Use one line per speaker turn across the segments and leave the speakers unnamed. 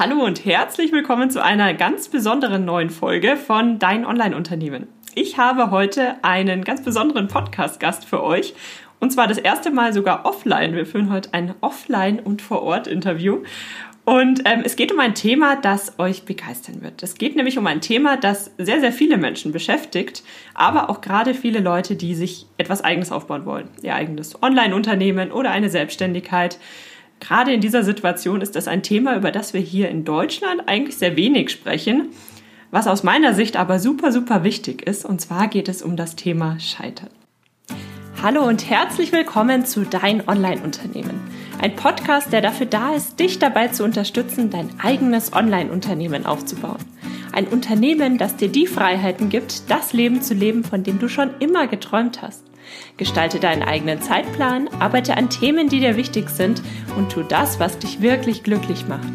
Hallo und herzlich willkommen zu einer ganz besonderen neuen Folge von Dein Online-Unternehmen. Ich habe heute einen ganz besonderen Podcast-Gast für euch. Und zwar das erste Mal sogar offline. Wir führen heute ein Offline- und Vor-Ort-Interview. Und ähm, es geht um ein Thema, das euch begeistern wird. Es geht nämlich um ein Thema, das sehr, sehr viele Menschen beschäftigt, aber auch gerade viele Leute, die sich etwas Eigenes aufbauen wollen. Ihr eigenes Online-Unternehmen oder eine Selbstständigkeit. Gerade in dieser Situation ist das ein Thema, über das wir hier in Deutschland eigentlich sehr wenig sprechen, was aus meiner Sicht aber super, super wichtig ist. Und zwar geht es um das Thema Scheitern. Hallo und herzlich willkommen zu Dein Online-Unternehmen. Ein Podcast, der dafür da ist, dich dabei zu unterstützen, dein eigenes Online-Unternehmen aufzubauen. Ein Unternehmen, das dir die Freiheiten gibt, das Leben zu leben, von dem du schon immer geträumt hast. Gestalte deinen eigenen Zeitplan, arbeite an Themen, die dir wichtig sind und tu das, was dich wirklich glücklich macht.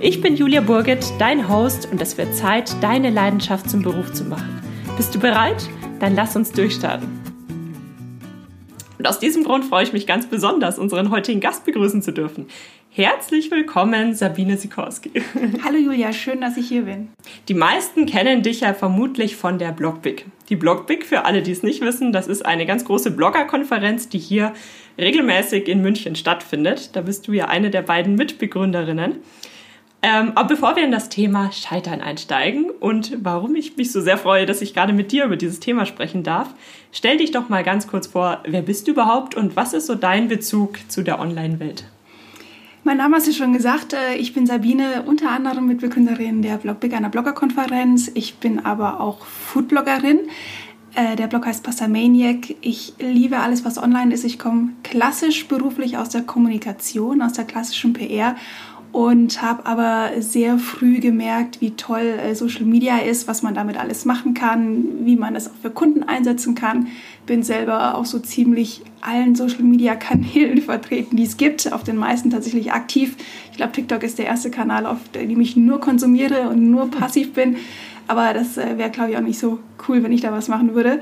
Ich bin Julia Burget, dein Host und es wird Zeit, deine Leidenschaft zum Beruf zu machen. Bist du bereit? Dann lass uns durchstarten. Und aus diesem Grund freue ich mich ganz besonders, unseren heutigen Gast begrüßen zu dürfen. Herzlich willkommen, Sabine Sikorski.
Hallo Julia, schön, dass ich hier bin.
Die meisten kennen dich ja vermutlich von der Blogbig. Die Blogbig, für alle, die es nicht wissen, das ist eine ganz große Bloggerkonferenz, die hier regelmäßig in München stattfindet. Da bist du ja eine der beiden Mitbegründerinnen. Ähm, aber bevor wir in das Thema Scheitern einsteigen und warum ich mich so sehr freue, dass ich gerade mit dir über dieses Thema sprechen darf, stell dich doch mal ganz kurz vor, wer bist du überhaupt und was ist so dein Bezug zu der Online-Welt?
Mein Name hast du schon gesagt. Äh, ich bin Sabine, unter anderem Mitbegründerin der Blogbig einer Bloggerkonferenz. Ich bin aber auch Foodbloggerin. Äh, der Blog heißt Pastamaniac. Ich liebe alles, was online ist. Ich komme klassisch beruflich aus der Kommunikation, aus der klassischen PR und habe aber sehr früh gemerkt, wie toll äh, Social Media ist, was man damit alles machen kann, wie man es auch für Kunden einsetzen kann. Bin selber auch so ziemlich allen Social Media Kanälen vertreten, die es gibt, auf den meisten tatsächlich aktiv. Ich glaube, TikTok ist der erste Kanal, auf dem ich nur konsumiere und nur passiv bin. Aber das äh, wäre, glaube ich, auch nicht so cool, wenn ich da was machen würde.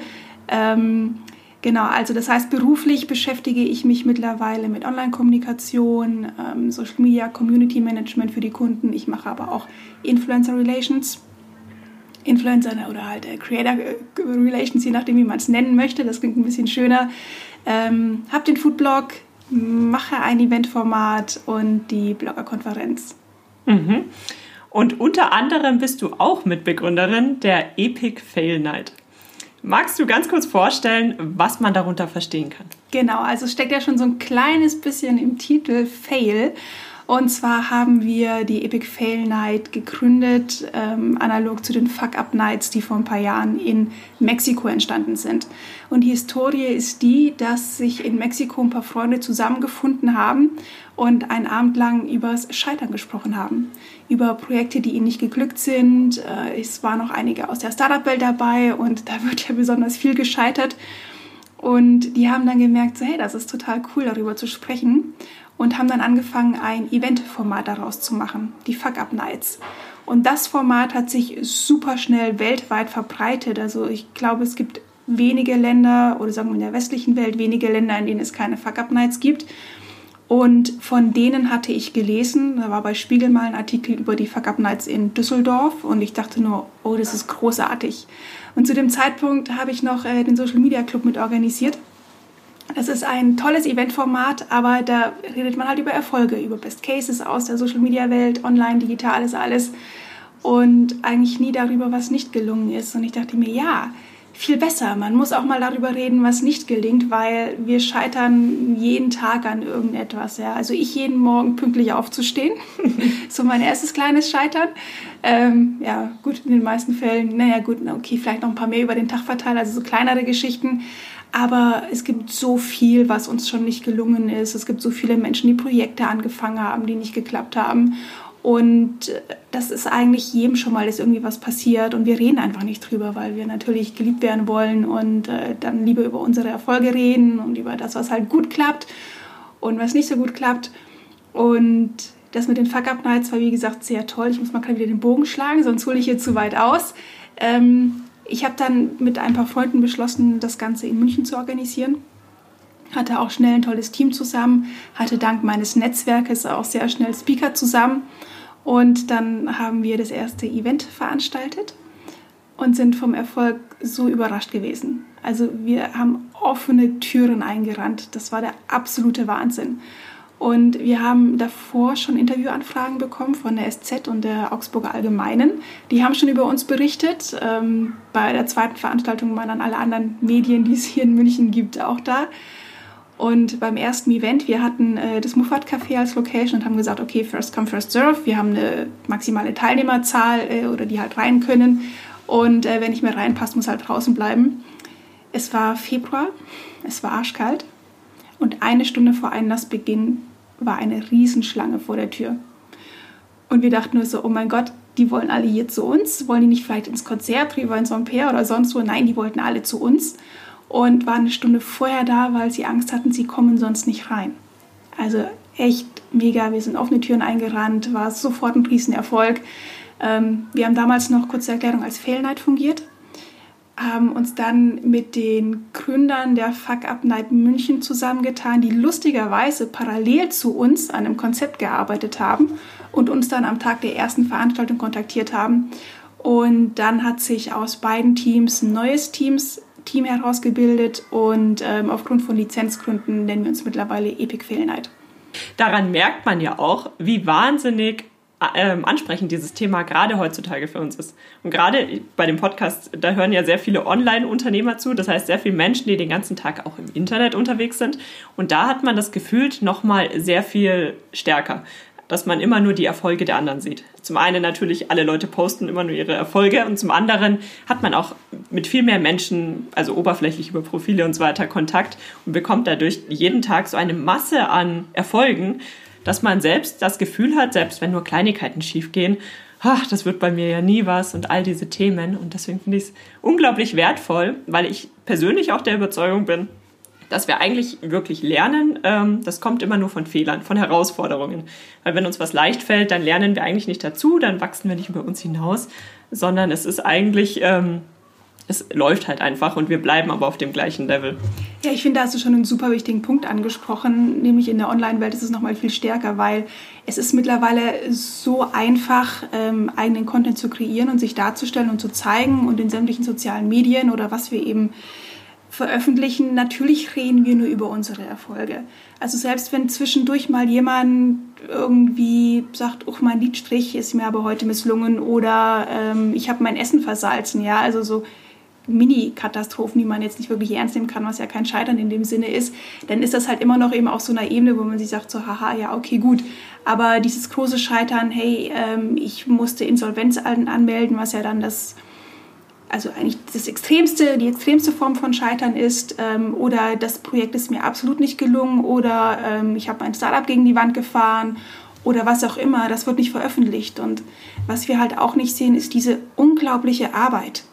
Ähm, Genau, also das heißt, beruflich beschäftige ich mich mittlerweile mit Online-Kommunikation, ähm, Social Media, Community Management für die Kunden. Ich mache aber auch Influencer Relations. Influencer oder halt äh, Creator äh, Relations, je nachdem, wie man es nennen möchte. Das klingt ein bisschen schöner. Ähm, hab den Foodblog, mache ein Eventformat und die Bloggerkonferenz.
Mhm. Und unter anderem bist du auch Mitbegründerin der Epic Fail Night. Magst du ganz kurz vorstellen, was man darunter verstehen kann?
Genau, also steckt ja schon so ein kleines bisschen im Titel Fail. Und zwar haben wir die Epic Fail Night gegründet, ähm, analog zu den Fuck Up Nights, die vor ein paar Jahren in Mexiko entstanden sind. Und die Historie ist die, dass sich in Mexiko ein paar Freunde zusammengefunden haben und einen Abend lang übers Scheitern gesprochen haben. Über Projekte, die ihnen nicht geglückt sind. Äh, es waren noch einige aus der Startup-Welt dabei und da wird ja besonders viel gescheitert. Und die haben dann gemerkt, so, hey, das ist total cool, darüber zu sprechen und haben dann angefangen, ein Eventformat daraus zu machen, die Fuck Up Nights. Und das Format hat sich super schnell weltweit verbreitet. Also ich glaube, es gibt wenige Länder oder sagen wir in der westlichen Welt wenige Länder, in denen es keine Fuck Up Nights gibt. Und von denen hatte ich gelesen, da war bei Spiegel mal ein Artikel über die Fuck Up Nights in Düsseldorf und ich dachte nur, oh, das ist großartig. Und zu dem Zeitpunkt habe ich noch äh, den Social Media Club mit organisiert das ist ein tolles Eventformat, aber da redet man halt über Erfolge, über Best Cases aus der Social Media Welt, online, digital ist alles und eigentlich nie darüber, was nicht gelungen ist. Und ich dachte mir, ja, viel besser. Man muss auch mal darüber reden, was nicht gelingt, weil wir scheitern jeden Tag an irgendetwas. Ja. Also ich jeden Morgen pünktlich aufzustehen, so mein erstes kleines Scheitern. Ähm, ja, gut, in den meisten Fällen, naja gut, okay, vielleicht noch ein paar mehr über den Tag verteilt, also so kleinere Geschichten. Aber es gibt so viel, was uns schon nicht gelungen ist. Es gibt so viele Menschen, die Projekte angefangen haben, die nicht geklappt haben. Und das ist eigentlich jedem schon mal, ist irgendwie was passiert und wir reden einfach nicht drüber, weil wir natürlich geliebt werden wollen und äh, dann lieber über unsere Erfolge reden und über das, was halt gut klappt und was nicht so gut klappt. Und das mit den Fuck-Up-Nights war wie gesagt sehr toll. Ich muss mal gerade wieder den Bogen schlagen, sonst hole ich hier zu weit aus. Ähm, ich habe dann mit ein paar Freunden beschlossen, das Ganze in München zu organisieren. Hatte auch schnell ein tolles Team zusammen, hatte dank meines Netzwerkes auch sehr schnell Speaker zusammen Und dann haben wir das erste Event veranstaltet und sind vom Erfolg so überrascht gewesen. Also wir haben offene Türen eingerannt. Das war der absolute Wahnsinn. Und wir haben davor schon Interviewanfragen bekommen von der SZ und der Augsburger Allgemeinen. Die haben schon über uns berichtet. Ähm, bei der zweiten Veranstaltung waren dann alle anderen Medien, die es hier in München gibt, auch da. Und beim ersten Event, wir hatten äh, das Muffat Café als Location und haben gesagt, okay, first come, first serve. Wir haben eine maximale Teilnehmerzahl äh, oder die halt rein können. Und äh, wenn nicht mehr reinpasst, muss halt draußen bleiben. Es war Februar, es war arschkalt und eine Stunde vor Einlassbeginn war eine Riesenschlange vor der Tür. Und wir dachten nur so, oh mein Gott, die wollen alle hier zu uns. Wollen die nicht vielleicht ins Konzert, Riva in Saint-Pierre oder sonst wo? Nein, die wollten alle zu uns und waren eine Stunde vorher da, weil sie Angst hatten, sie kommen sonst nicht rein. Also echt mega. Wir sind offene Türen eingerannt, war sofort ein Riesenerfolg. Ähm, wir haben damals noch, kurze Erklärung, als Fail fungiert haben uns dann mit den Gründern der Fuck Up Night München zusammengetan, die lustigerweise parallel zu uns an einem Konzept gearbeitet haben und uns dann am Tag der ersten Veranstaltung kontaktiert haben. Und dann hat sich aus beiden Teams ein neues Teams, Team herausgebildet und ähm, aufgrund von Lizenzgründen nennen wir uns mittlerweile Epic Fail Night.
Daran merkt man ja auch, wie wahnsinnig ähm, ansprechend dieses Thema gerade heutzutage für uns ist. Und gerade bei dem Podcast, da hören ja sehr viele Online-Unternehmer zu, das heißt sehr viele Menschen, die den ganzen Tag auch im Internet unterwegs sind. Und da hat man das Gefühl nochmal sehr viel stärker, dass man immer nur die Erfolge der anderen sieht. Zum einen natürlich, alle Leute posten immer nur ihre Erfolge und zum anderen hat man auch mit viel mehr Menschen, also oberflächlich über Profile und so weiter, Kontakt und bekommt dadurch jeden Tag so eine Masse an Erfolgen, dass man selbst das Gefühl hat, selbst wenn nur Kleinigkeiten schiefgehen, ach, das wird bei mir ja nie was und all diese Themen. Und deswegen finde ich es unglaublich wertvoll, weil ich persönlich auch der Überzeugung bin, dass wir eigentlich wirklich lernen, ähm, das kommt immer nur von Fehlern, von Herausforderungen. Weil wenn uns was leicht fällt, dann lernen wir eigentlich nicht dazu, dann wachsen wir nicht über uns hinaus, sondern es ist eigentlich ähm, es läuft halt einfach und wir bleiben aber auf dem gleichen Level.
Ja, ich finde, da hast du schon einen super wichtigen Punkt angesprochen, nämlich in der Online-Welt ist es nochmal viel stärker, weil es ist mittlerweile so einfach, ähm, eigenen Content zu kreieren und sich darzustellen und zu zeigen und in sämtlichen sozialen Medien oder was wir eben veröffentlichen, natürlich reden wir nur über unsere Erfolge. Also selbst wenn zwischendurch mal jemand irgendwie sagt, oh, mein Liedstrich ist mir aber heute misslungen oder ähm, ich habe mein Essen versalzen, ja, also so Mini-Katastrophen, die man jetzt nicht wirklich ernst nehmen kann, was ja kein Scheitern in dem Sinne ist, dann ist das halt immer noch eben auf so einer Ebene, wo man sich sagt, so, haha, ja, okay, gut. Aber dieses große Scheitern, hey, ähm, ich musste Insolvenz anmelden, was ja dann das, also eigentlich das extremste, die extremste Form von Scheitern ist, ähm, oder das Projekt ist mir absolut nicht gelungen, oder ähm, ich habe mein Startup gegen die Wand gefahren, oder was auch immer, das wird nicht veröffentlicht. Und was wir halt auch nicht sehen, ist diese unglaubliche Arbeit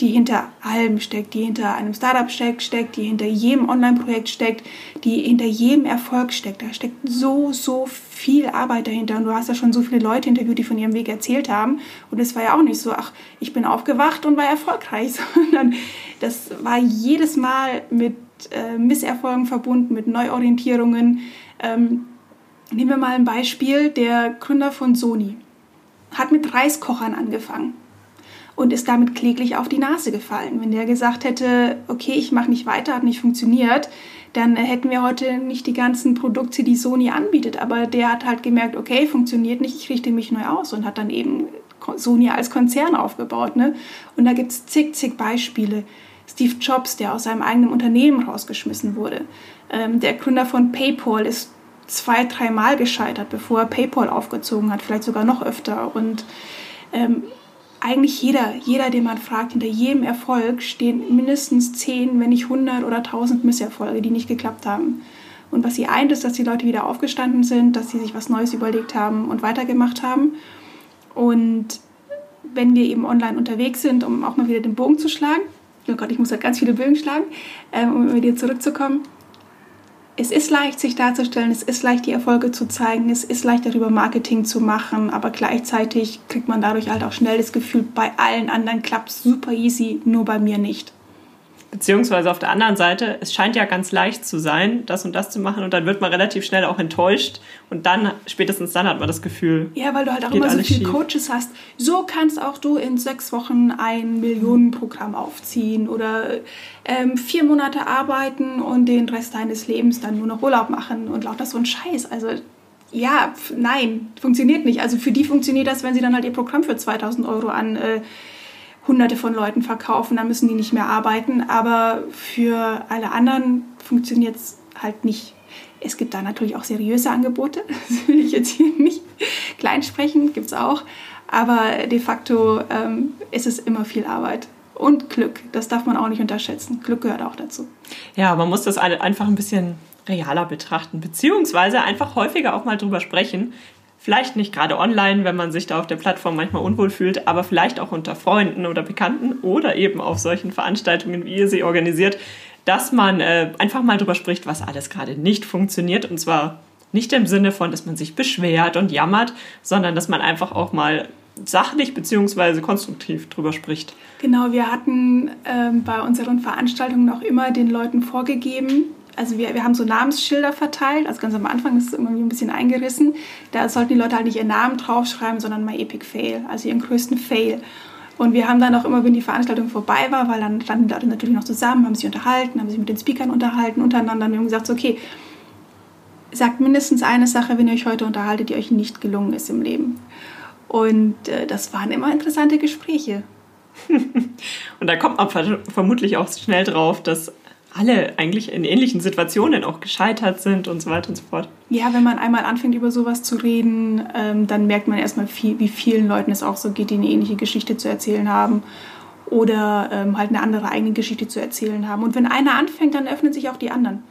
die hinter allem steckt, die hinter einem Startup steckt, steckt, die hinter jedem Online-Projekt steckt, die hinter jedem Erfolg steckt. Da steckt so, so viel Arbeit dahinter. Und du hast ja schon so viele Leute interviewt, die von ihrem Weg erzählt haben. Und es war ja auch nicht so, ach, ich bin aufgewacht und war erfolgreich, sondern das war jedes Mal mit äh, Misserfolgen verbunden, mit Neuorientierungen. Ähm, nehmen wir mal ein Beispiel. Der Gründer von Sony hat mit Reiskochern angefangen und ist damit kläglich auf die Nase gefallen. Wenn der gesagt hätte, okay, ich mache nicht weiter, hat nicht funktioniert, dann hätten wir heute nicht die ganzen Produkte, die Sony anbietet. Aber der hat halt gemerkt, okay, funktioniert nicht, ich richte mich neu aus und hat dann eben Sony als Konzern aufgebaut. Ne? Und da gibt es zig, zig Beispiele. Steve Jobs, der aus seinem eigenen Unternehmen rausgeschmissen wurde. Ähm, der Gründer von PayPal ist zwei, dreimal gescheitert, bevor er PayPal aufgezogen hat, vielleicht sogar noch öfter. Und ähm, eigentlich jeder, jeder, den man fragt, hinter jedem Erfolg stehen mindestens 10, wenn nicht 100 oder 1000 Misserfolge, die nicht geklappt haben. Und was sie eint, ist, dass die Leute wieder aufgestanden sind, dass sie sich was Neues überlegt haben und weitergemacht haben. Und wenn wir eben online unterwegs sind, um auch mal wieder den Bogen zu schlagen, oh Gott, ich muss halt ganz viele Bögen schlagen, ähm, um wieder zurückzukommen, es ist leicht, sich darzustellen, es ist leicht, die Erfolge zu zeigen, es ist leicht, darüber Marketing zu machen, aber gleichzeitig kriegt man dadurch halt auch schnell das Gefühl, bei allen anderen klappt super easy, nur bei mir nicht.
Beziehungsweise auf der anderen Seite, es scheint ja ganz leicht zu sein, das und das zu machen und dann wird man relativ schnell auch enttäuscht und dann, spätestens dann hat man das Gefühl.
Ja, weil du halt auch immer so viele Coaches hast. So kannst auch du in sechs Wochen ein Millionenprogramm aufziehen oder ähm, vier Monate arbeiten und den Rest deines Lebens dann nur noch Urlaub machen und lauter so ein Scheiß. Also ja, nein, funktioniert nicht. Also für die funktioniert das, wenn sie dann halt ihr Programm für 2000 Euro an äh, hunderte von Leuten verkaufen, dann müssen die nicht mehr arbeiten. Aber für alle anderen funktioniert es halt nicht. Es gibt da natürlich auch seriöse Angebote, das will ich jetzt hier nicht klein sprechen, gibt es auch. Aber de facto ähm, ist es immer viel Arbeit. Und Glück, das darf man auch nicht unterschätzen. Glück gehört auch dazu.
Ja, man muss das einfach ein bisschen realer betrachten, beziehungsweise einfach häufiger auch mal drüber sprechen, Vielleicht nicht gerade online, wenn man sich da auf der Plattform manchmal unwohl fühlt, aber vielleicht auch unter Freunden oder Bekannten oder eben auf solchen Veranstaltungen, wie ihr sie organisiert, dass man äh, einfach mal drüber spricht, was alles gerade nicht funktioniert. Und zwar nicht im Sinne von, dass man sich beschwert und jammert, sondern dass man einfach auch mal sachlich bzw. konstruktiv drüber spricht.
Genau, wir hatten ähm, bei unseren Veranstaltungen auch immer den Leuten vorgegeben, also wir, wir haben so Namensschilder verteilt, also ganz am Anfang ist es irgendwie ein bisschen eingerissen. Da sollten die Leute halt nicht ihren Namen draufschreiben, sondern My Epic Fail, also ihren größten Fail. Und wir haben dann auch immer, wenn die Veranstaltung vorbei war, weil dann standen die Leute natürlich noch zusammen, haben sich unterhalten, haben sich mit den Speakern unterhalten, untereinander und haben gesagt, okay, sagt mindestens eine Sache, wenn ihr euch heute unterhaltet, die euch nicht gelungen ist im Leben. Und äh, das waren immer interessante Gespräche.
und da kommt man vermutlich auch schnell drauf, dass alle eigentlich in ähnlichen Situationen auch gescheitert sind und so weiter und so fort.
Ja, wenn man einmal anfängt, über sowas zu reden, ähm, dann merkt man erstmal, viel, wie vielen Leuten es auch so geht, die eine ähnliche Geschichte zu erzählen haben oder ähm, halt eine andere eigene Geschichte zu erzählen haben. Und wenn einer anfängt, dann öffnen sich auch die anderen.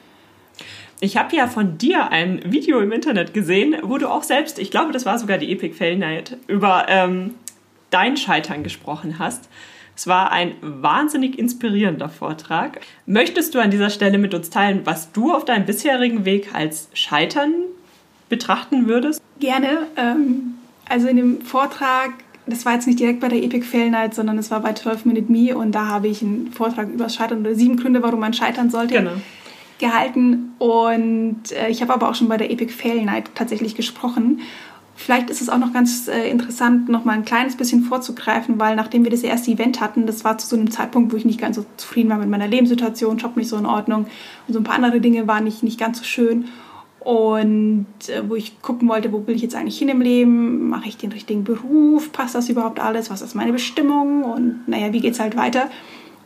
Ich habe ja von dir ein Video im Internet gesehen, wo du auch selbst, ich glaube, das war sogar die Epic Fail Night, über ähm, dein Scheitern gesprochen hast. Es war ein wahnsinnig inspirierender Vortrag. Möchtest du an dieser Stelle mit uns teilen, was du auf deinem bisherigen Weg als Scheitern betrachten würdest?
Gerne. Ähm, also in dem Vortrag, das war jetzt nicht direkt bei der Epic Fail Night, sondern es war bei 12 Minute Me und da habe ich einen Vortrag über Scheitern oder sieben Gründe, warum man scheitern sollte. Genau gehalten und äh, ich habe aber auch schon bei der Epic Fail Night tatsächlich gesprochen Vielleicht ist es auch noch ganz äh, interessant, noch mal ein kleines bisschen vorzugreifen, weil nachdem wir das erste Event hatten, das war zu so einem Zeitpunkt, wo ich nicht ganz so zufrieden war mit meiner Lebenssituation, Job nicht so in Ordnung und so ein paar andere Dinge waren nicht, nicht ganz so schön. Und äh, wo ich gucken wollte, wo will ich jetzt eigentlich hin im Leben? Mache ich den richtigen Beruf? Passt das überhaupt alles? Was ist meine Bestimmung? Und naja, wie geht es halt weiter?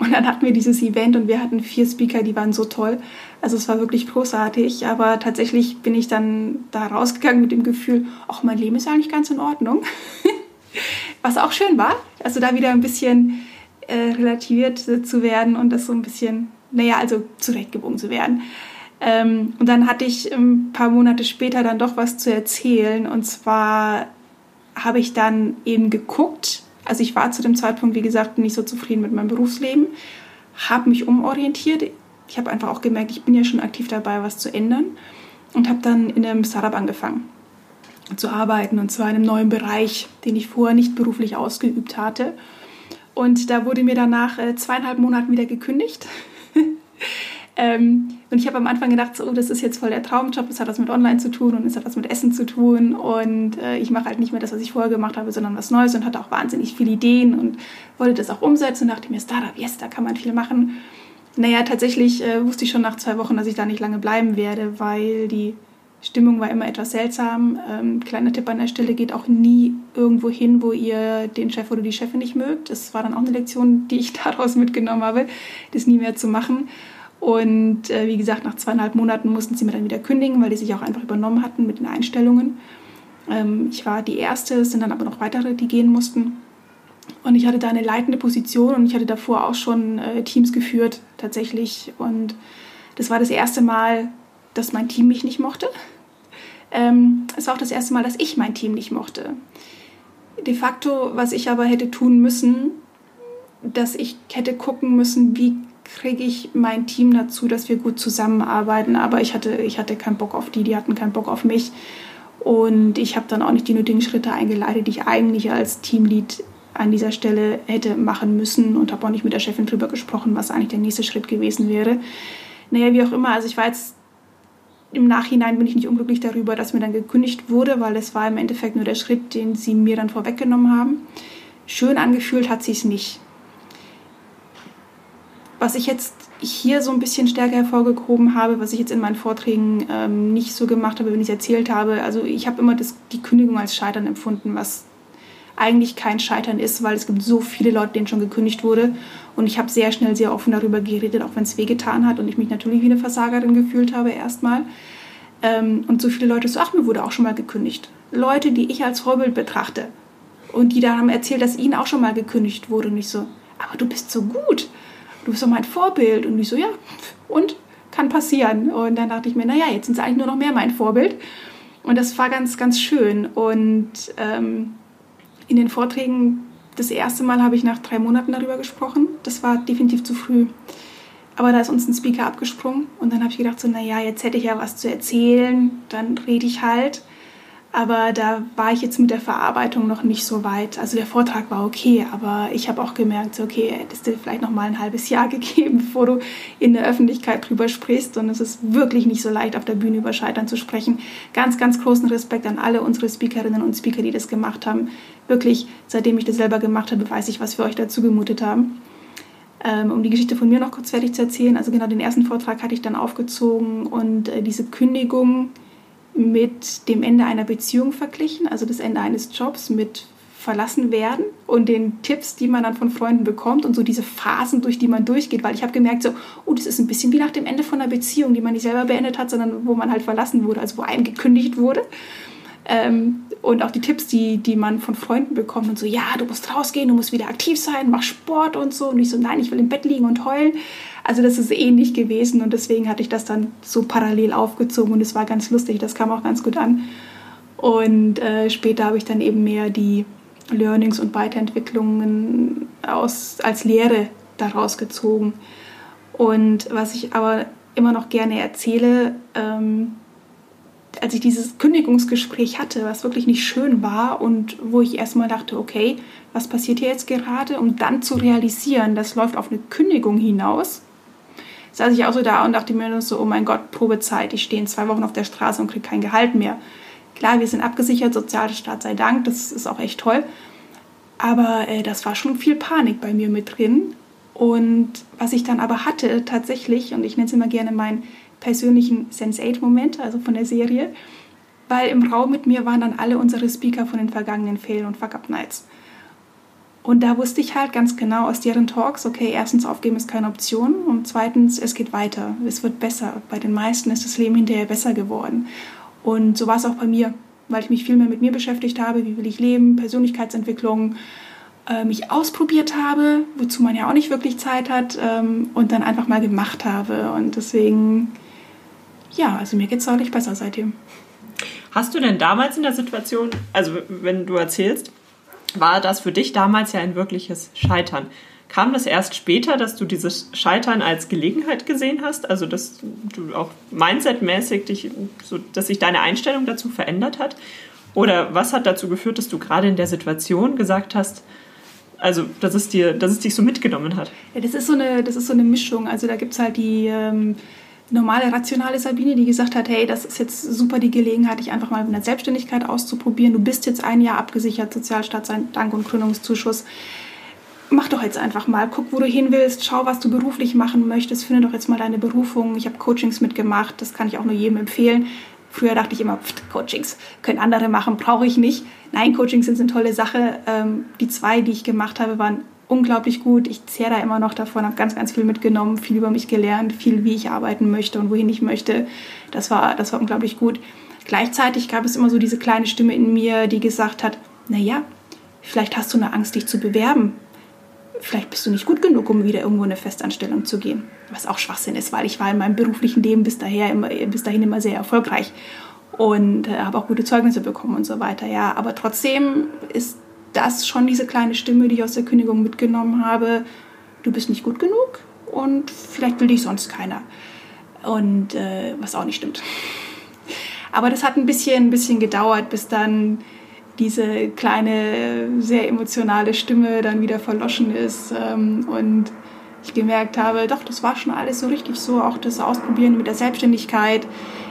Und dann hatten wir dieses Event und wir hatten vier Speaker, die waren so toll. Also es war wirklich großartig, aber tatsächlich bin ich dann da rausgegangen mit dem Gefühl, ach, mein Leben ist eigentlich ganz in Ordnung. Was auch schön war, also da wieder ein bisschen äh, relativiert zu werden und das so ein bisschen, naja, also zurechtgebogen zu werden. Ähm, und dann hatte ich ein paar Monate später dann doch was zu erzählen und zwar habe ich dann eben geguckt, also ich war zu dem Zeitpunkt, wie gesagt, nicht so zufrieden mit meinem Berufsleben, habe mich umorientiert. Ich habe einfach auch gemerkt, ich bin ja schon aktiv dabei, was zu ändern und habe dann in einem Startup angefangen zu arbeiten und zwar in einem neuen Bereich, den ich vorher nicht beruflich ausgeübt hatte. Und da wurde mir danach äh, zweieinhalb Monaten wieder gekündigt. Ähm, und ich habe am Anfang gedacht, so, oh, das ist jetzt voll der Traumjob, das hat was mit Online zu tun und es hat was mit Essen zu tun. Und äh, ich mache halt nicht mehr das, was ich vorher gemacht habe, sondern was Neues und hatte auch wahnsinnig viele Ideen und wollte das auch umsetzen und dachte mir, Startup, yes, da kann man viel machen. Naja, tatsächlich äh, wusste ich schon nach zwei Wochen, dass ich da nicht lange bleiben werde, weil die Stimmung war immer etwas seltsam. Ähm, kleiner Tipp an der Stelle, geht auch nie irgendwo hin, wo ihr den Chef oder die Chefin nicht mögt. Das war dann auch eine Lektion, die ich daraus mitgenommen habe, das nie mehr zu machen. Und äh, wie gesagt, nach zweieinhalb Monaten mussten sie mir dann wieder kündigen, weil die sich auch einfach übernommen hatten mit den Einstellungen. Ähm, ich war die Erste, es sind dann aber noch weitere, die gehen mussten. Und ich hatte da eine leitende Position und ich hatte davor auch schon äh, Teams geführt, tatsächlich. Und das war das erste Mal, dass mein Team mich nicht mochte. Ähm, es war auch das erste Mal, dass ich mein Team nicht mochte. De facto, was ich aber hätte tun müssen, dass ich hätte gucken müssen, wie kriege ich mein Team dazu, dass wir gut zusammenarbeiten. Aber ich hatte, ich hatte keinen Bock auf die, die hatten keinen Bock auf mich. Und ich habe dann auch nicht die nötigen Schritte eingeleitet, die ich eigentlich als Teamlead an dieser Stelle hätte machen müssen und habe auch nicht mit der Chefin drüber gesprochen, was eigentlich der nächste Schritt gewesen wäre. Naja, wie auch immer, also ich war jetzt im Nachhinein bin ich nicht unglücklich darüber, dass mir dann gekündigt wurde, weil es war im Endeffekt nur der Schritt, den sie mir dann vorweggenommen haben. Schön angefühlt hat sie es nicht. Was ich jetzt hier so ein bisschen stärker hervorgehoben habe, was ich jetzt in meinen Vorträgen ähm, nicht so gemacht habe, wenn ich es erzählt habe. Also ich habe immer das, die Kündigung als Scheitern empfunden, was eigentlich kein Scheitern ist, weil es gibt so viele Leute, denen schon gekündigt wurde. Und ich habe sehr schnell, sehr offen darüber geredet, auch wenn es wehgetan hat und ich mich natürlich wie eine Versagerin gefühlt habe erstmal. Ähm, und so viele Leute so, ach, mir wurde auch schon mal gekündigt. Leute, die ich als Vorbild betrachte. Und die dann haben erzählt, dass ihnen auch schon mal gekündigt wurde. Und ich so, aber du bist so gut du bist doch mein Vorbild. Und ich so, ja, und? Kann passieren. Und dann dachte ich mir, naja, jetzt sind sie eigentlich nur noch mehr mein Vorbild. Und das war ganz, ganz schön. Und ähm, in den Vorträgen, das erste Mal habe ich nach drei Monaten darüber gesprochen. Das war definitiv zu früh. Aber da ist uns ein Speaker abgesprungen. Und dann habe ich gedacht, so, naja, jetzt hätte ich ja was zu erzählen. Dann rede ich halt. Aber da war ich jetzt mit der Verarbeitung noch nicht so weit. Also der Vortrag war okay, aber ich habe auch gemerkt, okay, hättest du vielleicht noch mal ein halbes Jahr gegeben, bevor du in der Öffentlichkeit drüber sprichst. Und es ist wirklich nicht so leicht, auf der Bühne über Scheitern zu sprechen. Ganz, ganz großen Respekt an alle unsere Speakerinnen und Speaker, die das gemacht haben. Wirklich, seitdem ich das selber gemacht habe, weiß ich, was wir euch dazu gemutet haben. Ähm, um die Geschichte von mir noch kurz fertig zu erzählen. Also genau den ersten Vortrag hatte ich dann aufgezogen und äh, diese Kündigung mit dem Ende einer Beziehung verglichen, also das Ende eines Jobs mit verlassen werden und den Tipps, die man dann von Freunden bekommt und so diese Phasen, durch die man durchgeht, weil ich habe gemerkt, so, oh, das ist ein bisschen wie nach dem Ende von einer Beziehung, die man nicht selber beendet hat, sondern wo man halt verlassen wurde, also wo einem gekündigt wurde. Ähm, und auch die Tipps, die, die man von Freunden bekommt und so, ja, du musst rausgehen, du musst wieder aktiv sein, mach Sport und so. Und ich so, nein, ich will im Bett liegen und heulen. Also das ist ähnlich gewesen und deswegen hatte ich das dann so parallel aufgezogen und es war ganz lustig, das kam auch ganz gut an. Und äh, später habe ich dann eben mehr die Learnings und Weiterentwicklungen aus, als Lehre daraus gezogen. Und was ich aber immer noch gerne erzähle, ähm, als ich dieses Kündigungsgespräch hatte, was wirklich nicht schön war und wo ich erstmal dachte, okay, was passiert hier jetzt gerade, um dann zu realisieren, das läuft auf eine Kündigung hinaus, saß ich auch so da und dachte mir nur so, oh mein Gott, Probezeit, ich stehe in zwei Wochen auf der Straße und kriege kein Gehalt mehr. Klar, wir sind abgesichert, Sozialstaat sei Dank, das ist auch echt toll. Aber äh, das war schon viel Panik bei mir mit drin. Und was ich dann aber hatte tatsächlich, und ich nenne es immer gerne meinen persönlichen Sense8-Moment, also von der Serie, weil im Raum mit mir waren dann alle unsere Speaker von den vergangenen Fail- und Fuck-Up-Nights. Und da wusste ich halt ganz genau aus deren Talks, okay, erstens, aufgeben ist keine Option und zweitens, es geht weiter, es wird besser. Bei den meisten ist das Leben hinterher besser geworden. Und so war es auch bei mir, weil ich mich viel mehr mit mir beschäftigt habe, wie will ich leben, Persönlichkeitsentwicklung, äh, mich ausprobiert habe, wozu man ja auch nicht wirklich Zeit hat ähm, und dann einfach mal gemacht habe. Und deswegen, ja, also mir geht es deutlich besser seitdem.
Hast du denn damals in der Situation, also wenn du erzählst, war das für dich damals ja ein wirkliches Scheitern. Kam das erst später, dass du dieses Scheitern als Gelegenheit gesehen hast? Also, dass du auch mindsetmäßig dich, so, dass sich deine Einstellung dazu verändert hat? Oder was hat dazu geführt, dass du gerade in der Situation gesagt hast, also, dass es, dir, dass es dich so mitgenommen hat?
Ja, das ist so eine, das ist so eine Mischung. Also, da gibt es halt die. Ähm normale, rationale Sabine, die gesagt hat, hey, das ist jetzt super die Gelegenheit, dich einfach mal in der Selbstständigkeit auszuprobieren. Du bist jetzt ein Jahr abgesichert, Sozialstaat, Dank und Gründungszuschuss. Mach doch jetzt einfach mal, guck, wo du hin willst, schau, was du beruflich machen möchtest, finde doch jetzt mal deine Berufung. Ich habe Coachings mitgemacht, das kann ich auch nur jedem empfehlen. Früher dachte ich immer, pft, Coachings können andere machen, brauche ich nicht. Nein, Coachings sind eine tolle Sache. Ähm, die zwei, die ich gemacht habe, waren unglaublich gut. Ich zehre da immer noch davon, habe ganz, ganz viel mitgenommen, viel über mich gelernt, viel, wie ich arbeiten möchte und wohin ich möchte. Das war, das war unglaublich gut. Gleichzeitig gab es immer so diese kleine Stimme in mir, die gesagt hat, naja, vielleicht hast du eine Angst, dich zu bewerben. Vielleicht bist du nicht gut genug, um wieder irgendwo in eine Festanstellung zu gehen. Was auch Schwachsinn ist, weil ich war in meinem beruflichen Leben bis, daher immer, bis dahin immer sehr erfolgreich und äh, habe auch gute Zeugnisse bekommen und so weiter. Ja, aber trotzdem ist das schon diese kleine Stimme, die ich aus der Kündigung mitgenommen habe, du bist nicht gut genug und vielleicht will dich sonst keiner. Und äh, was auch nicht stimmt. Aber das hat ein bisschen, ein bisschen gedauert, bis dann diese kleine, sehr emotionale Stimme dann wieder verloschen ist ähm, und ich gemerkt habe, doch, das war schon alles so richtig so, auch das Ausprobieren mit der Selbstständigkeit.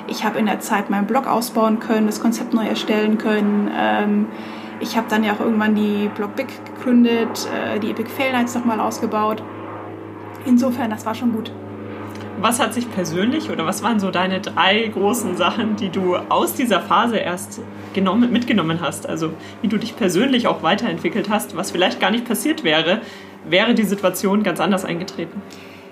Ich habe in der Zeit meinen Blog ausbauen können, das Konzept neu erstellen können. Ähm, ich habe dann ja auch irgendwann die Blog Big gegründet, äh, die Epic Fail Nights nochmal ausgebaut. Insofern, das war schon gut.
Was hat sich persönlich oder was waren so deine drei großen Sachen, die du aus dieser Phase erst genommen, mitgenommen hast? Also wie du dich persönlich auch weiterentwickelt hast, was vielleicht gar nicht passiert wäre, wäre die Situation ganz anders eingetreten?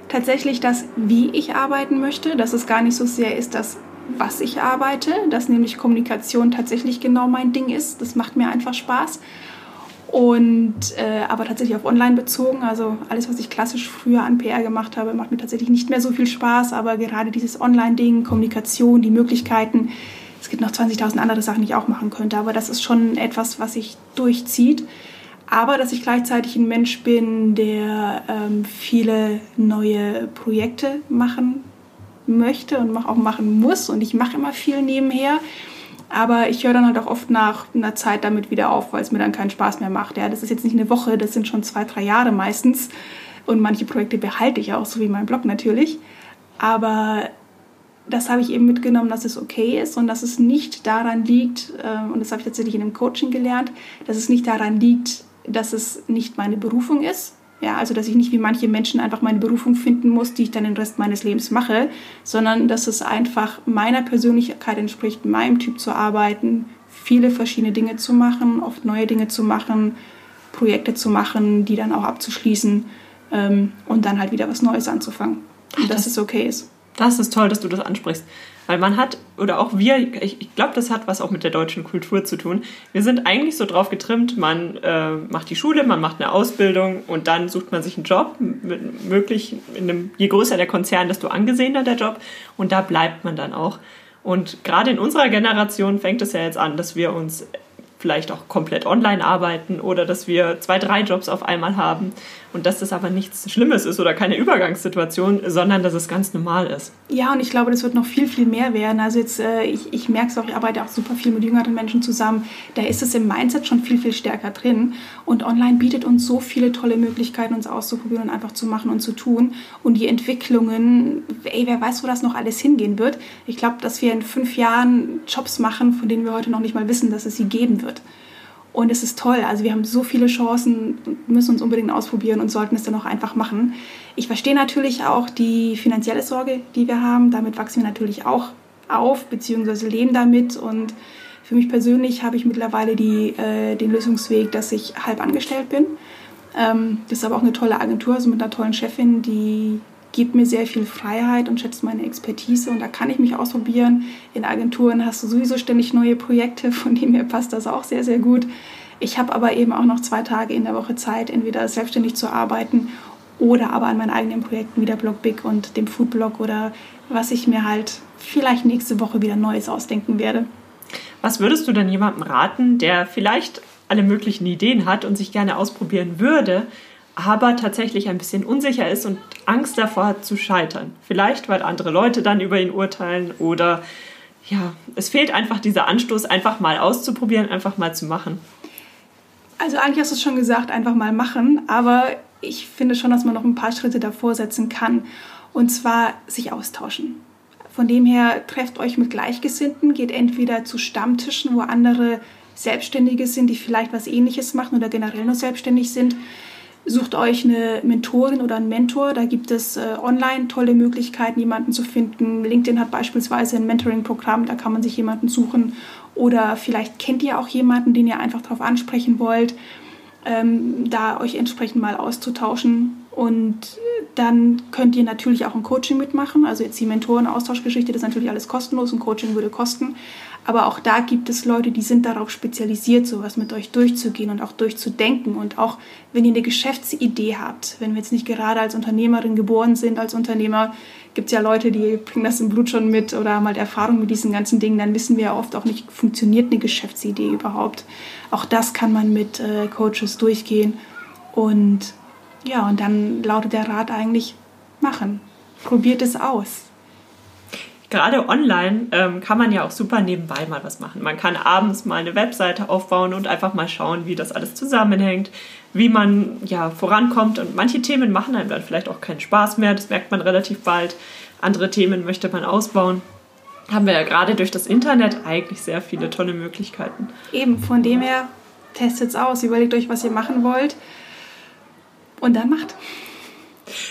Tatsächlich das, wie ich arbeiten möchte, dass es gar nicht so sehr ist, das, was ich arbeite, dass nämlich Kommunikation tatsächlich genau mein Ding ist. Das macht mir einfach Spaß. Und äh, aber tatsächlich auf Online bezogen. Also alles, was ich klassisch früher an PR gemacht habe, macht mir tatsächlich nicht mehr so viel Spaß. Aber gerade dieses Online-Ding, Kommunikation, die Möglichkeiten, es gibt noch 20.000 andere Sachen, die ich auch machen könnte. Aber das ist schon etwas, was sich durchzieht aber dass ich gleichzeitig ein Mensch bin, der ähm, viele neue Projekte machen möchte und auch machen muss. Und ich mache immer viel nebenher. Aber ich höre dann halt auch oft nach einer Zeit damit wieder auf, weil es mir dann keinen Spaß mehr macht. Ja, das ist jetzt nicht eine Woche, das sind schon zwei, drei Jahre meistens. Und manche Projekte behalte ich auch, so wie mein Blog natürlich. Aber das habe ich eben mitgenommen, dass es okay ist und dass es nicht daran liegt, äh, und das habe ich tatsächlich in einem Coaching gelernt, dass es nicht daran liegt, dass es nicht meine Berufung ist. Ja, also dass ich nicht wie manche Menschen einfach meine Berufung finden muss, die ich dann den Rest meines Lebens mache, sondern dass es einfach meiner Persönlichkeit entspricht, meinem Typ zu arbeiten, viele verschiedene Dinge zu machen, oft neue Dinge zu machen, Projekte zu machen, die dann auch abzuschließen ähm, und dann halt wieder was Neues anzufangen. Und dass es okay ist.
Das ist toll, dass du das ansprichst. Weil man hat, oder auch wir, ich, ich glaube, das hat was auch mit der deutschen Kultur zu tun. Wir sind eigentlich so drauf getrimmt, man äh, macht die Schule, man macht eine Ausbildung und dann sucht man sich einen Job. Möglich, in einem, je größer der Konzern, desto angesehener der Job. Und da bleibt man dann auch. Und gerade in unserer Generation fängt es ja jetzt an, dass wir uns vielleicht auch komplett online arbeiten oder dass wir zwei, drei Jobs auf einmal haben und dass das aber nichts Schlimmes ist oder keine Übergangssituation, sondern dass es ganz normal ist.
Ja, und ich glaube, das wird noch viel, viel mehr werden. Also jetzt, äh, ich, ich merke es auch, ich arbeite auch super viel mit jüngeren Menschen zusammen. Da ist es im Mindset schon viel, viel stärker drin. Und online bietet uns so viele tolle Möglichkeiten, uns auszuprobieren und einfach zu machen und zu tun. Und die Entwicklungen, ey, wer weiß, wo das noch alles hingehen wird. Ich glaube, dass wir in fünf Jahren Jobs machen, von denen wir heute noch nicht mal wissen, dass es sie geben wird. Und es ist toll. Also wir haben so viele Chancen, müssen uns unbedingt ausprobieren und sollten es dann auch einfach machen. Ich verstehe natürlich auch die finanzielle Sorge, die wir haben. Damit wachsen wir natürlich auch auf, beziehungsweise leben damit. Und für mich persönlich habe ich mittlerweile die, äh, den Lösungsweg, dass ich halb angestellt bin. Ähm, das ist aber auch eine tolle Agentur, also mit einer tollen Chefin, die gibt mir sehr viel Freiheit und schätzt meine Expertise und da kann ich mich ausprobieren. In Agenturen hast du sowieso ständig neue Projekte, von dem her passt das auch sehr, sehr gut. Ich habe aber eben auch noch zwei Tage in der Woche Zeit, entweder selbstständig zu arbeiten oder aber an meinen eigenen Projekten wie der Blog Big und dem Foodblog oder was ich mir halt vielleicht nächste Woche wieder Neues ausdenken werde.
Was würdest du denn jemandem raten, der vielleicht alle möglichen Ideen hat und sich gerne ausprobieren würde, aber tatsächlich ein bisschen unsicher ist und Angst davor hat zu scheitern. Vielleicht, weil andere Leute dann über ihn urteilen oder ja, es fehlt einfach dieser Anstoß, einfach mal auszuprobieren, einfach mal zu machen.
Also eigentlich hast du es schon gesagt, einfach mal machen, aber ich finde schon, dass man noch ein paar Schritte davor setzen kann und zwar sich austauschen. Von dem her trefft euch mit Gleichgesinnten, geht entweder zu Stammtischen, wo andere Selbstständige sind, die vielleicht was ähnliches machen oder generell nur selbstständig sind Sucht euch eine Mentorin oder einen Mentor. Da gibt es äh, online tolle Möglichkeiten, jemanden zu finden. LinkedIn hat beispielsweise ein Mentoring-Programm, da kann man sich jemanden suchen. Oder vielleicht kennt ihr auch jemanden, den ihr einfach darauf ansprechen wollt, ähm, da euch entsprechend mal auszutauschen. Und dann könnt ihr natürlich auch ein Coaching mitmachen. Also jetzt die Mentoren-Austauschgeschichte, das ist natürlich alles kostenlos. Ein Coaching würde kosten. Aber auch da gibt es Leute, die sind darauf spezialisiert, sowas mit euch durchzugehen und auch durchzudenken. Und auch wenn ihr eine Geschäftsidee habt, wenn wir jetzt nicht gerade als Unternehmerin geboren sind, als Unternehmer, gibt es ja Leute, die bringen das im Blut schon mit oder haben halt Erfahrung mit diesen ganzen Dingen, dann wissen wir ja oft auch nicht, funktioniert eine Geschäftsidee überhaupt. Auch das kann man mit äh, Coaches durchgehen. Und ja, und dann lautet der Rat eigentlich, machen. Probiert es aus.
Gerade online ähm, kann man ja auch super nebenbei mal was machen. Man kann abends mal eine Webseite aufbauen und einfach mal schauen, wie das alles zusammenhängt, wie man ja vorankommt. Und manche Themen machen einem dann vielleicht auch keinen Spaß mehr. Das merkt man relativ bald. Andere Themen möchte man ausbauen. Haben wir ja gerade durch das Internet eigentlich sehr viele tolle Möglichkeiten.
Eben, von dem her, testet es aus, überlegt euch, was ihr machen wollt und dann macht.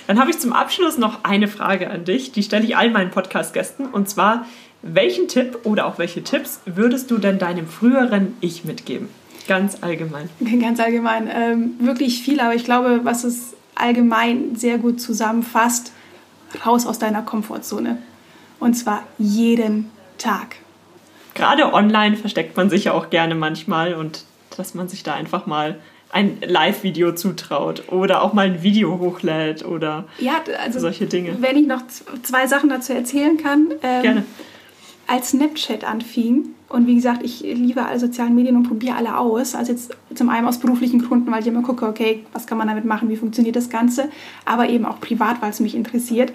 Dann habe ich zum Abschluss noch eine Frage an dich, die stelle ich all meinen Podcast-Gästen. Und zwar, welchen Tipp oder auch welche Tipps würdest du denn deinem früheren Ich mitgeben? Ganz allgemein.
Ganz allgemein. Ähm, wirklich viel, aber ich glaube, was es allgemein sehr gut zusammenfasst, raus aus deiner Komfortzone. Und zwar jeden Tag.
Gerade online versteckt man sich ja auch gerne manchmal und dass man sich da einfach mal ein Live-Video zutraut oder auch mal ein Video hochlädt oder ja, also solche Dinge.
Wenn ich noch zwei Sachen dazu erzählen kann. Ähm, Gerne. Als Snapchat anfing, und wie gesagt, ich liebe alle sozialen Medien und probiere alle aus. Also jetzt zum einen aus beruflichen Gründen, weil ich immer gucke, okay, was kann man damit machen, wie funktioniert das Ganze, aber eben auch privat, weil es mich interessiert.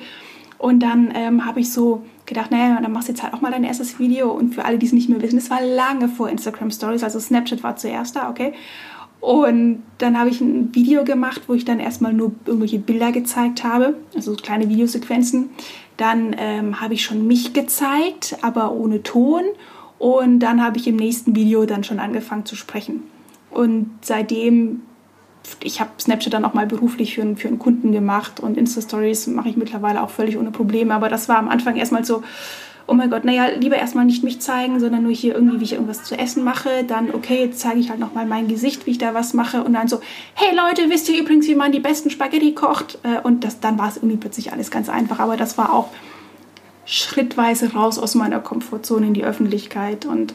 Und dann ähm, habe ich so gedacht, naja, dann machst du jetzt halt auch mal dein erstes Video. Und für alle, die es nicht mehr wissen, das war lange vor Instagram Stories, also Snapchat war zuerst da, okay. Und dann habe ich ein Video gemacht, wo ich dann erstmal nur irgendwelche Bilder gezeigt habe, also so kleine Videosequenzen. Dann ähm, habe ich schon mich gezeigt, aber ohne Ton. Und dann habe ich im nächsten Video dann schon angefangen zu sprechen. Und seitdem, ich habe Snapchat dann auch mal beruflich für, für einen Kunden gemacht und Insta-Stories mache ich mittlerweile auch völlig ohne Probleme. Aber das war am Anfang erstmal so, oh mein Gott, naja, lieber erstmal nicht mich zeigen, sondern nur hier irgendwie, wie ich irgendwas zu essen mache. Dann, okay, jetzt zeige ich halt nochmal mein Gesicht, wie ich da was mache. Und dann so, hey Leute, wisst ihr übrigens, wie man die besten Spaghetti kocht? Äh, und das, dann war es irgendwie plötzlich alles ganz einfach. Aber das war auch schrittweise raus aus meiner Komfortzone in die Öffentlichkeit. Und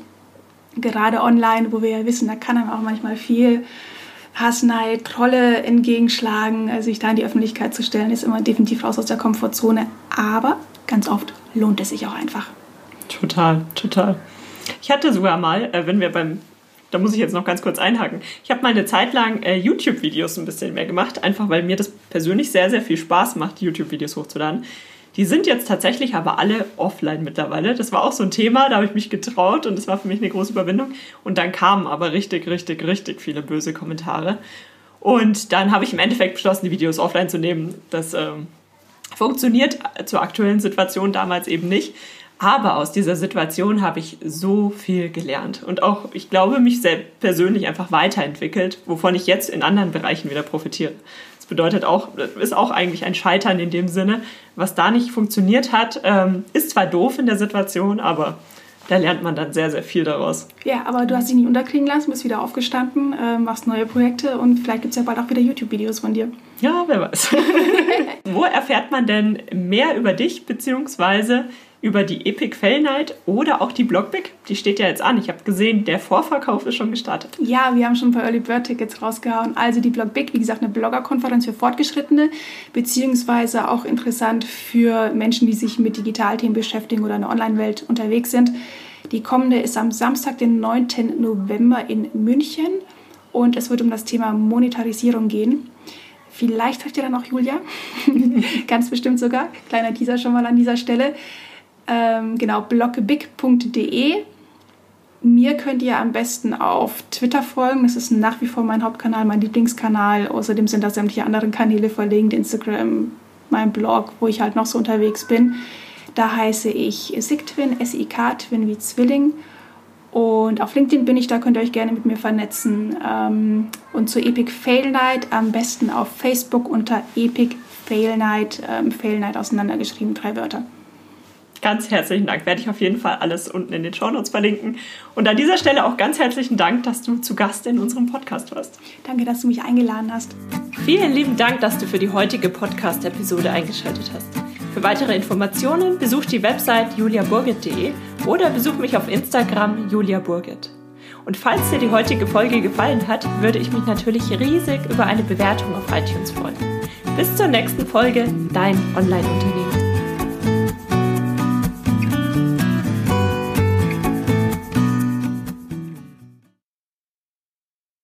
gerade online, wo wir ja wissen, da kann dann auch manchmal viel Hassneid, Trolle entgegenschlagen. Also sich da in die Öffentlichkeit zu stellen, ist immer definitiv raus aus der Komfortzone. Aber ganz oft lohnt es sich auch einfach.
Total, total. Ich hatte sogar mal, äh, wenn wir beim, da muss ich jetzt noch ganz kurz einhaken, ich habe mal eine Zeit lang äh, YouTube-Videos ein bisschen mehr gemacht, einfach weil mir das persönlich sehr, sehr viel Spaß macht, YouTube-Videos hochzuladen. Die sind jetzt tatsächlich aber alle offline mittlerweile. Das war auch so ein Thema, da habe ich mich getraut und das war für mich eine große Überwindung. Und dann kamen aber richtig, richtig, richtig viele böse Kommentare. Und dann habe ich im Endeffekt beschlossen, die Videos offline zu nehmen. Das ähm, funktioniert zur aktuellen Situation damals eben nicht. Aber aus dieser Situation habe ich so viel gelernt und auch, ich glaube, mich selbst persönlich einfach weiterentwickelt, wovon ich jetzt in anderen Bereichen wieder profitiere. Das bedeutet auch, ist auch eigentlich ein Scheitern in dem Sinne. Was da nicht funktioniert hat, ähm, ist zwar doof in der Situation, aber da lernt man dann sehr, sehr viel daraus.
Ja, aber du hast dich nicht unterkriegen lassen, bist wieder aufgestanden, äh, machst neue Projekte und vielleicht gibt es ja bald auch wieder YouTube-Videos von dir.
Ja, wer weiß. Wo erfährt man denn mehr über dich, beziehungsweise über die Epic Fell Night oder auch die Blockbig? Die steht ja jetzt an. Ich habe gesehen, der Vorverkauf ist schon gestartet.
Ja, wir haben schon ein paar Early Bird Tickets rausgehauen. Also die Blockbig, wie gesagt, eine Bloggerkonferenz für Fortgeschrittene, beziehungsweise auch interessant für Menschen, die sich mit Digitalthemen beschäftigen oder in der Online-Welt unterwegs sind. Die kommende ist am Samstag, den 9. November in München und es wird um das Thema Monetarisierung gehen. Vielleicht trifft ihr dann auch Julia, ganz bestimmt sogar. Kleiner Teaser schon mal an dieser Stelle. Ähm, genau, blogbig.de. Mir könnt ihr am besten auf Twitter folgen. Das ist nach wie vor mein Hauptkanal, mein Lieblingskanal. Außerdem sind da sämtliche anderen Kanäle verlinkt, Instagram, mein Blog, wo ich halt noch so unterwegs bin. Da heiße ich Sigtwin, S-I-K-Twin wie Zwilling. Und auf LinkedIn bin ich, da könnt ihr euch gerne mit mir vernetzen. Ähm, und zur Epic Fail Night am besten auf Facebook unter Epic Fail Night, ähm, Fail Night auseinandergeschrieben, drei Wörter.
Ganz herzlichen Dank. Werde ich auf jeden Fall alles unten in den Show Notes verlinken. Und an dieser Stelle auch ganz herzlichen Dank, dass du zu Gast in unserem Podcast warst.
Danke, dass du mich eingeladen hast.
Vielen lieben Dank, dass du für die heutige Podcast-Episode eingeschaltet hast. Für weitere Informationen besuch die Website juliaburgit.de oder besuch mich auf Instagram juliaburgit. Und falls dir die heutige Folge gefallen hat, würde ich mich natürlich riesig über eine Bewertung auf iTunes freuen. Bis zur nächsten Folge, dein Online-Unternehmen.